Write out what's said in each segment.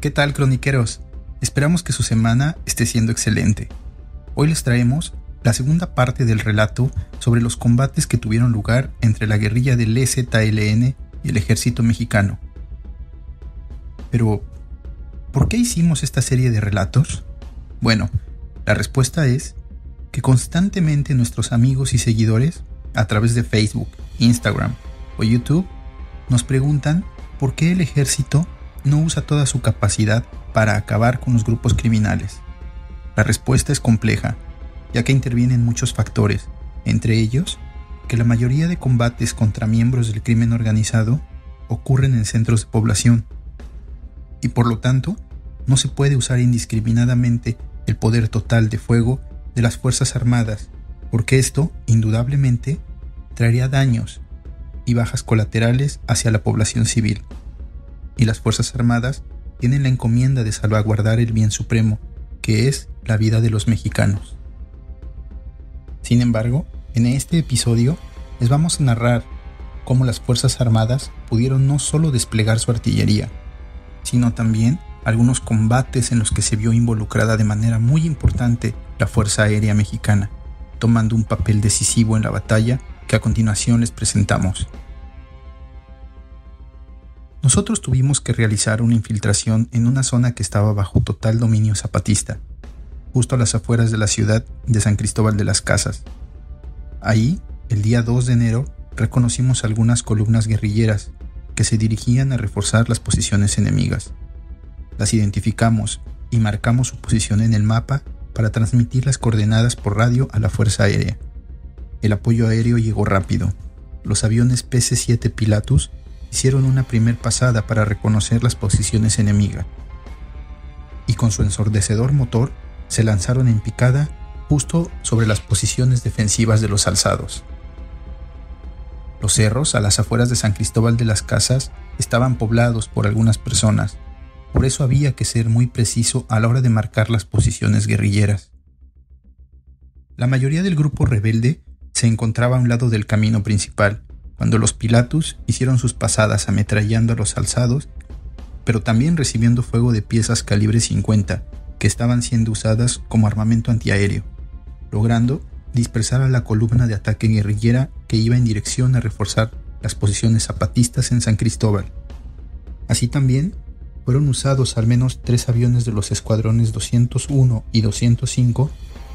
¿Qué tal, croniqueros? Esperamos que su semana esté siendo excelente. Hoy les traemos la segunda parte del relato sobre los combates que tuvieron lugar entre la guerrilla del EZLN y el ejército mexicano. Pero, ¿por qué hicimos esta serie de relatos? Bueno, la respuesta es que constantemente nuestros amigos y seguidores, a través de Facebook, Instagram o YouTube, nos preguntan por qué el ejército no usa toda su capacidad para acabar con los grupos criminales. La respuesta es compleja, ya que intervienen muchos factores, entre ellos que la mayoría de combates contra miembros del crimen organizado ocurren en centros de población, y por lo tanto no se puede usar indiscriminadamente el poder total de fuego de las Fuerzas Armadas, porque esto, indudablemente, traería daños y bajas colaterales hacia la población civil. Y las Fuerzas Armadas tienen la encomienda de salvaguardar el bien supremo, que es la vida de los mexicanos. Sin embargo, en este episodio les vamos a narrar cómo las Fuerzas Armadas pudieron no solo desplegar su artillería, sino también algunos combates en los que se vio involucrada de manera muy importante la Fuerza Aérea Mexicana, tomando un papel decisivo en la batalla que a continuación les presentamos. Nosotros tuvimos que realizar una infiltración en una zona que estaba bajo total dominio zapatista, justo a las afueras de la ciudad de San Cristóbal de las Casas. Ahí, el día 2 de enero, reconocimos algunas columnas guerrilleras que se dirigían a reforzar las posiciones enemigas. Las identificamos y marcamos su posición en el mapa para transmitir las coordenadas por radio a la Fuerza Aérea. El apoyo aéreo llegó rápido. Los aviones PC-7 Pilatus hicieron una primer pasada para reconocer las posiciones enemigas. Y con su ensordecedor motor se lanzaron en picada justo sobre las posiciones defensivas de los alzados. Los cerros a las afueras de San Cristóbal de las Casas estaban poblados por algunas personas, por eso había que ser muy preciso a la hora de marcar las posiciones guerrilleras. La mayoría del grupo rebelde se encontraba a un lado del camino principal, cuando los Pilatus hicieron sus pasadas ametrallando a los alzados, pero también recibiendo fuego de piezas calibre 50 que estaban siendo usadas como armamento antiaéreo, logrando dispersar a la columna de ataque guerrillera que iba en dirección a reforzar las posiciones zapatistas en San Cristóbal. Así también fueron usados al menos tres aviones de los escuadrones 201 y 205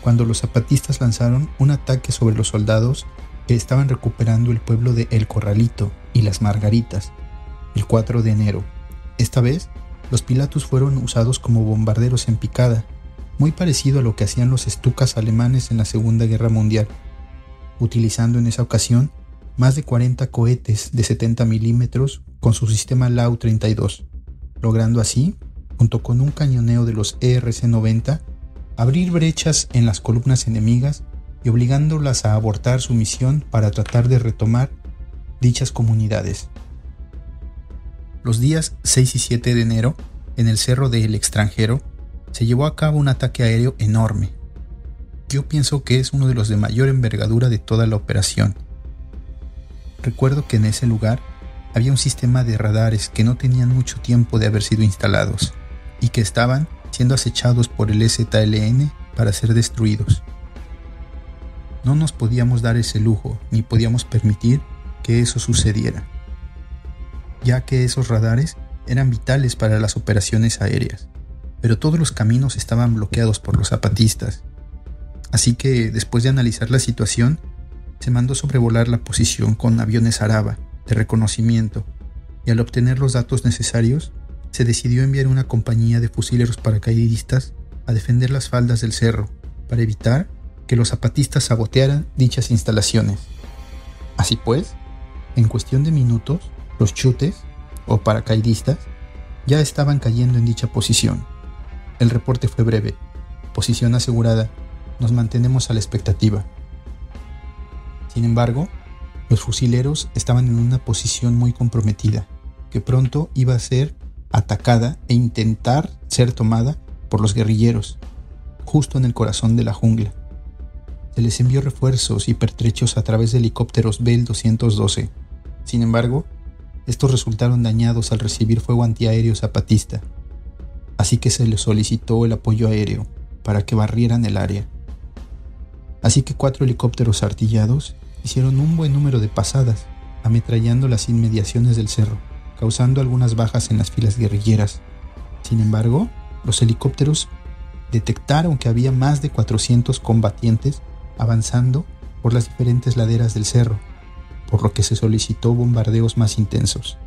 cuando los zapatistas lanzaron un ataque sobre los soldados que estaban recuperando el pueblo de El Corralito y las Margaritas, el 4 de enero. Esta vez, los Pilatus fueron usados como bombarderos en picada, muy parecido a lo que hacían los estucas alemanes en la Segunda Guerra Mundial, utilizando en esa ocasión más de 40 cohetes de 70 milímetros con su sistema Lau-32, logrando así, junto con un cañoneo de los ERC-90, abrir brechas en las columnas enemigas y obligándolas a abortar su misión para tratar de retomar dichas comunidades. Los días 6 y 7 de enero, en el Cerro del Extranjero, se llevó a cabo un ataque aéreo enorme. Yo pienso que es uno de los de mayor envergadura de toda la operación. Recuerdo que en ese lugar había un sistema de radares que no tenían mucho tiempo de haber sido instalados y que estaban siendo acechados por el STLN para ser destruidos. No nos podíamos dar ese lujo ni podíamos permitir que eso sucediera, ya que esos radares eran vitales para las operaciones aéreas, pero todos los caminos estaban bloqueados por los zapatistas. Así que, después de analizar la situación, se mandó sobrevolar la posición con aviones Araba de reconocimiento y al obtener los datos necesarios, se decidió enviar una compañía de fusileros paracaidistas a defender las faldas del cerro para evitar que los zapatistas sabotearan dichas instalaciones. Así pues, en cuestión de minutos, los chutes, o paracaidistas, ya estaban cayendo en dicha posición. El reporte fue breve. Posición asegurada. Nos mantenemos a la expectativa. Sin embargo, los fusileros estaban en una posición muy comprometida, que pronto iba a ser atacada e intentar ser tomada por los guerrilleros, justo en el corazón de la jungla. Se les envió refuerzos y pertrechos a través de helicópteros Bell 212. Sin embargo, estos resultaron dañados al recibir fuego antiaéreo zapatista. así que se les solicitó el apoyo aéreo para que barrieran el área. Así que cuatro helicópteros artillados hicieron un buen número de pasadas, ametrallando las inmediaciones del cerro, causando algunas bajas en las filas guerrilleras. Sin embargo, los helicópteros detectaron que había más de 400 combatientes avanzando por las diferentes laderas del cerro, por lo que se solicitó bombardeos más intensos.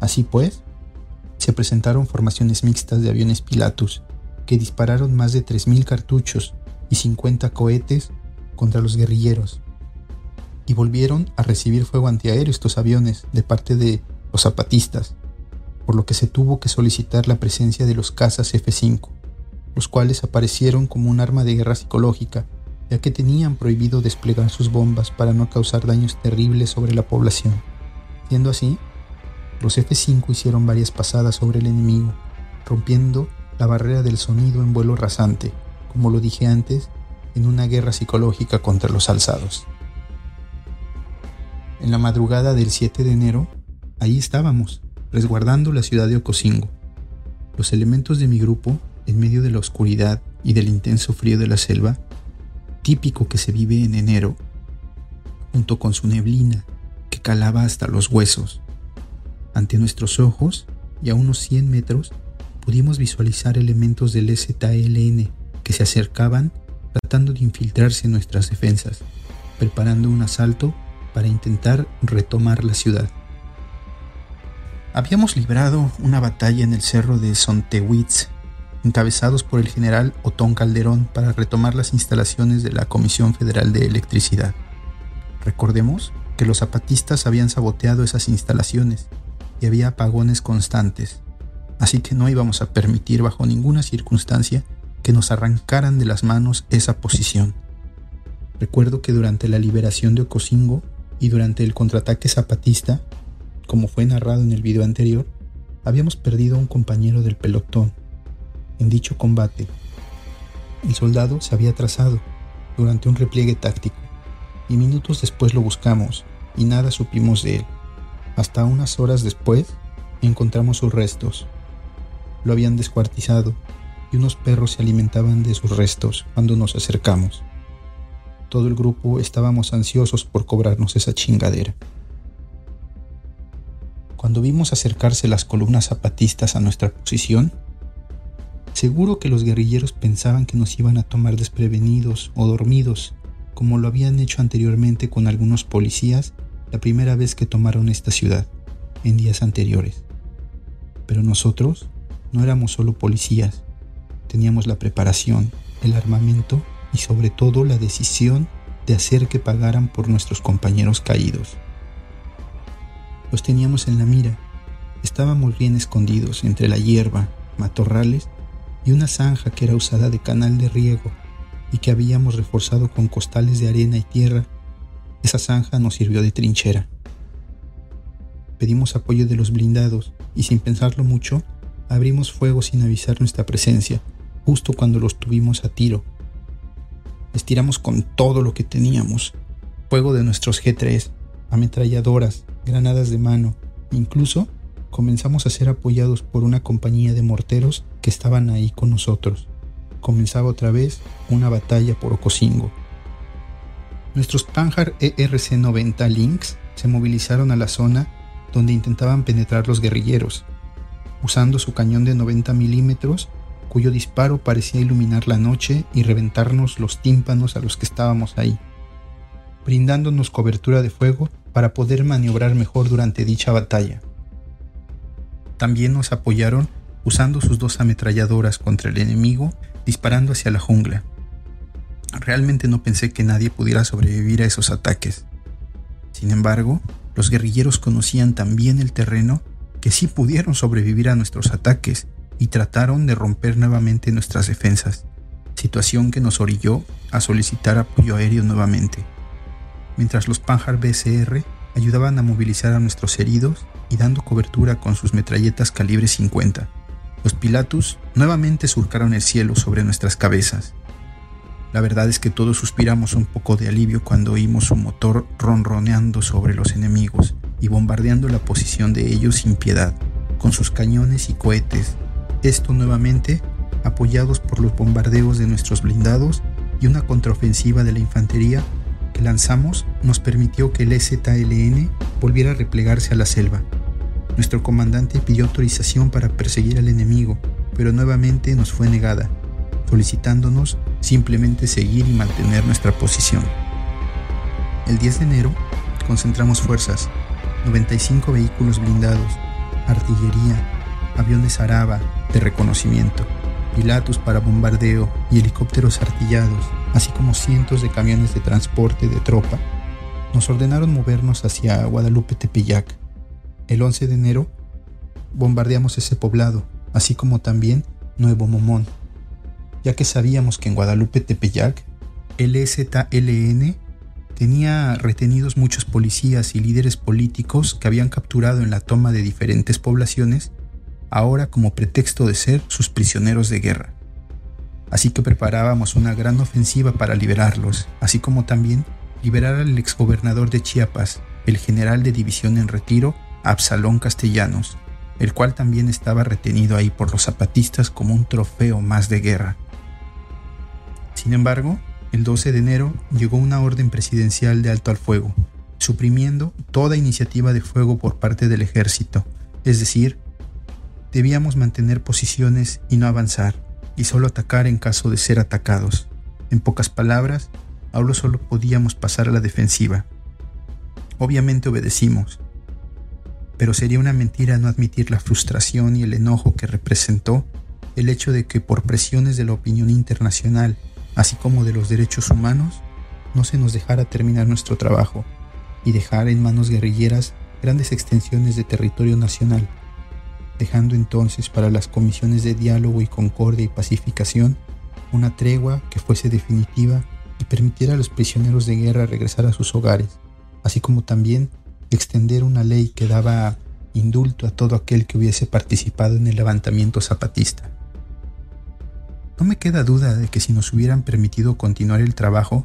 Así pues, se presentaron formaciones mixtas de aviones Pilatus, que dispararon más de 3.000 cartuchos y 50 cohetes contra los guerrilleros, y volvieron a recibir fuego antiaéreo estos aviones de parte de los zapatistas, por lo que se tuvo que solicitar la presencia de los cazas F-5, los cuales aparecieron como un arma de guerra psicológica, ya que tenían prohibido desplegar sus bombas para no causar daños terribles sobre la población. Siendo así, los F-5 hicieron varias pasadas sobre el enemigo, rompiendo la barrera del sonido en vuelo rasante, como lo dije antes, en una guerra psicológica contra los alzados. En la madrugada del 7 de enero, ahí estábamos, resguardando la ciudad de Ocosingo. Los elementos de mi grupo, en medio de la oscuridad y del intenso frío de la selva, típico que se vive en enero, junto con su neblina que calaba hasta los huesos. Ante nuestros ojos, y a unos 100 metros, pudimos visualizar elementos del ZLN que se acercaban tratando de infiltrarse en nuestras defensas, preparando un asalto para intentar retomar la ciudad. Habíamos librado una batalla en el cerro de Sontewitz, encabezados por el general Otón Calderón para retomar las instalaciones de la Comisión Federal de Electricidad. Recordemos que los zapatistas habían saboteado esas instalaciones y había apagones constantes, así que no íbamos a permitir bajo ninguna circunstancia que nos arrancaran de las manos esa posición. Recuerdo que durante la liberación de Ocosingo y durante el contraataque zapatista, como fue narrado en el video anterior, habíamos perdido a un compañero del pelotón. En dicho combate, el soldado se había trazado durante un repliegue táctico y minutos después lo buscamos y nada supimos de él. Hasta unas horas después encontramos sus restos. Lo habían descuartizado y unos perros se alimentaban de sus restos cuando nos acercamos. Todo el grupo estábamos ansiosos por cobrarnos esa chingadera. Cuando vimos acercarse las columnas zapatistas a nuestra posición, seguro que los guerrilleros pensaban que nos iban a tomar desprevenidos o dormidos, como lo habían hecho anteriormente con algunos policías la primera vez que tomaron esta ciudad, en días anteriores. Pero nosotros no éramos solo policías, teníamos la preparación, el armamento y sobre todo la decisión de hacer que pagaran por nuestros compañeros caídos. Los teníamos en la mira. Estábamos bien escondidos entre la hierba, matorrales y una zanja que era usada de canal de riego y que habíamos reforzado con costales de arena y tierra. Esa zanja nos sirvió de trinchera. Pedimos apoyo de los blindados y sin pensarlo mucho, abrimos fuego sin avisar nuestra presencia, justo cuando los tuvimos a tiro. Estiramos con todo lo que teníamos, fuego de nuestros G3, ametralladoras, granadas de mano, incluso comenzamos a ser apoyados por una compañía de morteros que estaban ahí con nosotros. Comenzaba otra vez una batalla por Ocosingo. Nuestros Panhard ERC-90 Lynx se movilizaron a la zona donde intentaban penetrar los guerrilleros, usando su cañón de 90 milímetros, cuyo disparo parecía iluminar la noche y reventarnos los tímpanos a los que estábamos ahí, brindándonos cobertura de fuego para poder maniobrar mejor durante dicha batalla. También nos apoyaron usando sus dos ametralladoras contra el enemigo, disparando hacia la jungla. Realmente no pensé que nadie pudiera sobrevivir a esos ataques. Sin embargo, los guerrilleros conocían tan bien el terreno que sí pudieron sobrevivir a nuestros ataques y trataron de romper nuevamente nuestras defensas, situación que nos orilló a solicitar apoyo aéreo nuevamente mientras los Panhard BCR ayudaban a movilizar a nuestros heridos y dando cobertura con sus metralletas calibre 50. Los Pilatus nuevamente surcaron el cielo sobre nuestras cabezas. La verdad es que todos suspiramos un poco de alivio cuando oímos su motor ronroneando sobre los enemigos y bombardeando la posición de ellos sin piedad, con sus cañones y cohetes, Esto nuevamente apoyados por los bombardeos de nuestros blindados y una contraofensiva de la infantería que lanzamos nos permitió que el EZLN volviera a replegarse a la selva. Nuestro comandante pidió autorización para perseguir al enemigo, pero nuevamente nos fue negada, solicitándonos simplemente seguir y mantener nuestra posición. El 10 de enero concentramos fuerzas, 95 vehículos blindados, artillería, aviones Araba de reconocimiento, para bombardeo y helicópteros artillados, así como cientos de camiones de transporte de tropa, nos ordenaron movernos hacia Guadalupe Tepeyac. El 11 de enero bombardeamos ese poblado, así como también Nuevo Momón, ya que sabíamos que en Guadalupe Tepeyac el EZLN tenía retenidos muchos policías y líderes políticos que habían capturado en la toma de diferentes poblaciones ahora como pretexto de ser sus prisioneros de guerra. Así que preparábamos una gran ofensiva para liberarlos, así como también liberar al exgobernador de Chiapas, el general de división en retiro, Absalón Castellanos, el cual también estaba retenido ahí por los zapatistas como un trofeo más de guerra. Sin embargo, el 12 de enero llegó una orden presidencial de alto al fuego, suprimiendo toda iniciativa de fuego por parte del ejército, es decir, Debíamos mantener posiciones y no avanzar, y solo atacar en caso de ser atacados. En pocas palabras, ahora solo podíamos pasar a la defensiva. Obviamente obedecimos, pero sería una mentira no admitir la frustración y el enojo que representó el hecho de que por presiones de la opinión internacional, así como de los derechos humanos, no se nos dejara terminar nuestro trabajo y dejar en manos guerrilleras grandes extensiones de territorio nacional dejando entonces para las comisiones de diálogo y concordia y pacificación una tregua que fuese definitiva y permitiera a los prisioneros de guerra regresar a sus hogares, así como también extender una ley que daba indulto a todo aquel que hubiese participado en el levantamiento zapatista. No me queda duda de que si nos hubieran permitido continuar el trabajo,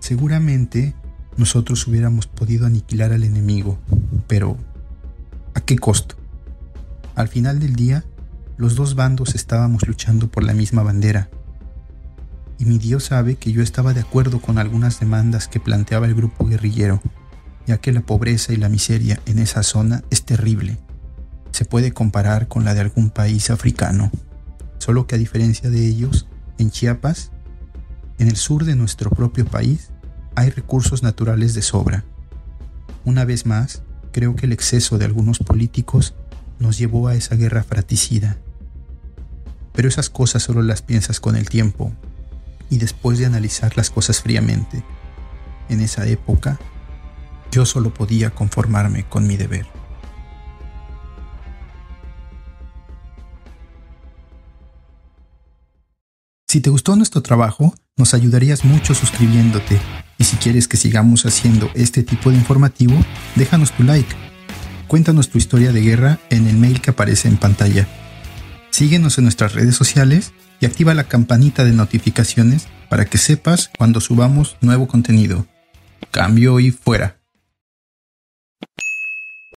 seguramente nosotros hubiéramos podido aniquilar al enemigo, pero ¿a qué costo? Al final del día, los dos bandos estábamos luchando por la misma bandera. Y mi Dios sabe que yo estaba de acuerdo con algunas demandas que planteaba el grupo guerrillero, ya que la pobreza y la miseria en esa zona es terrible. Se puede comparar con la de algún país africano, solo que a diferencia de ellos, en Chiapas, en el sur de nuestro propio país, hay recursos naturales de sobra. Una vez más, creo que el exceso de algunos políticos nos llevó a esa guerra fratricida. Pero esas cosas solo las piensas con el tiempo y después de analizar las cosas fríamente. En esa época, yo solo podía conformarme con mi deber. Si te gustó nuestro trabajo, nos ayudarías mucho suscribiéndote. Y si quieres que sigamos haciendo este tipo de informativo, déjanos tu like Cuéntanos tu historia de guerra en el mail que aparece en pantalla. Síguenos en nuestras redes sociales y activa la campanita de notificaciones para que sepas cuando subamos nuevo contenido. Cambio y fuera.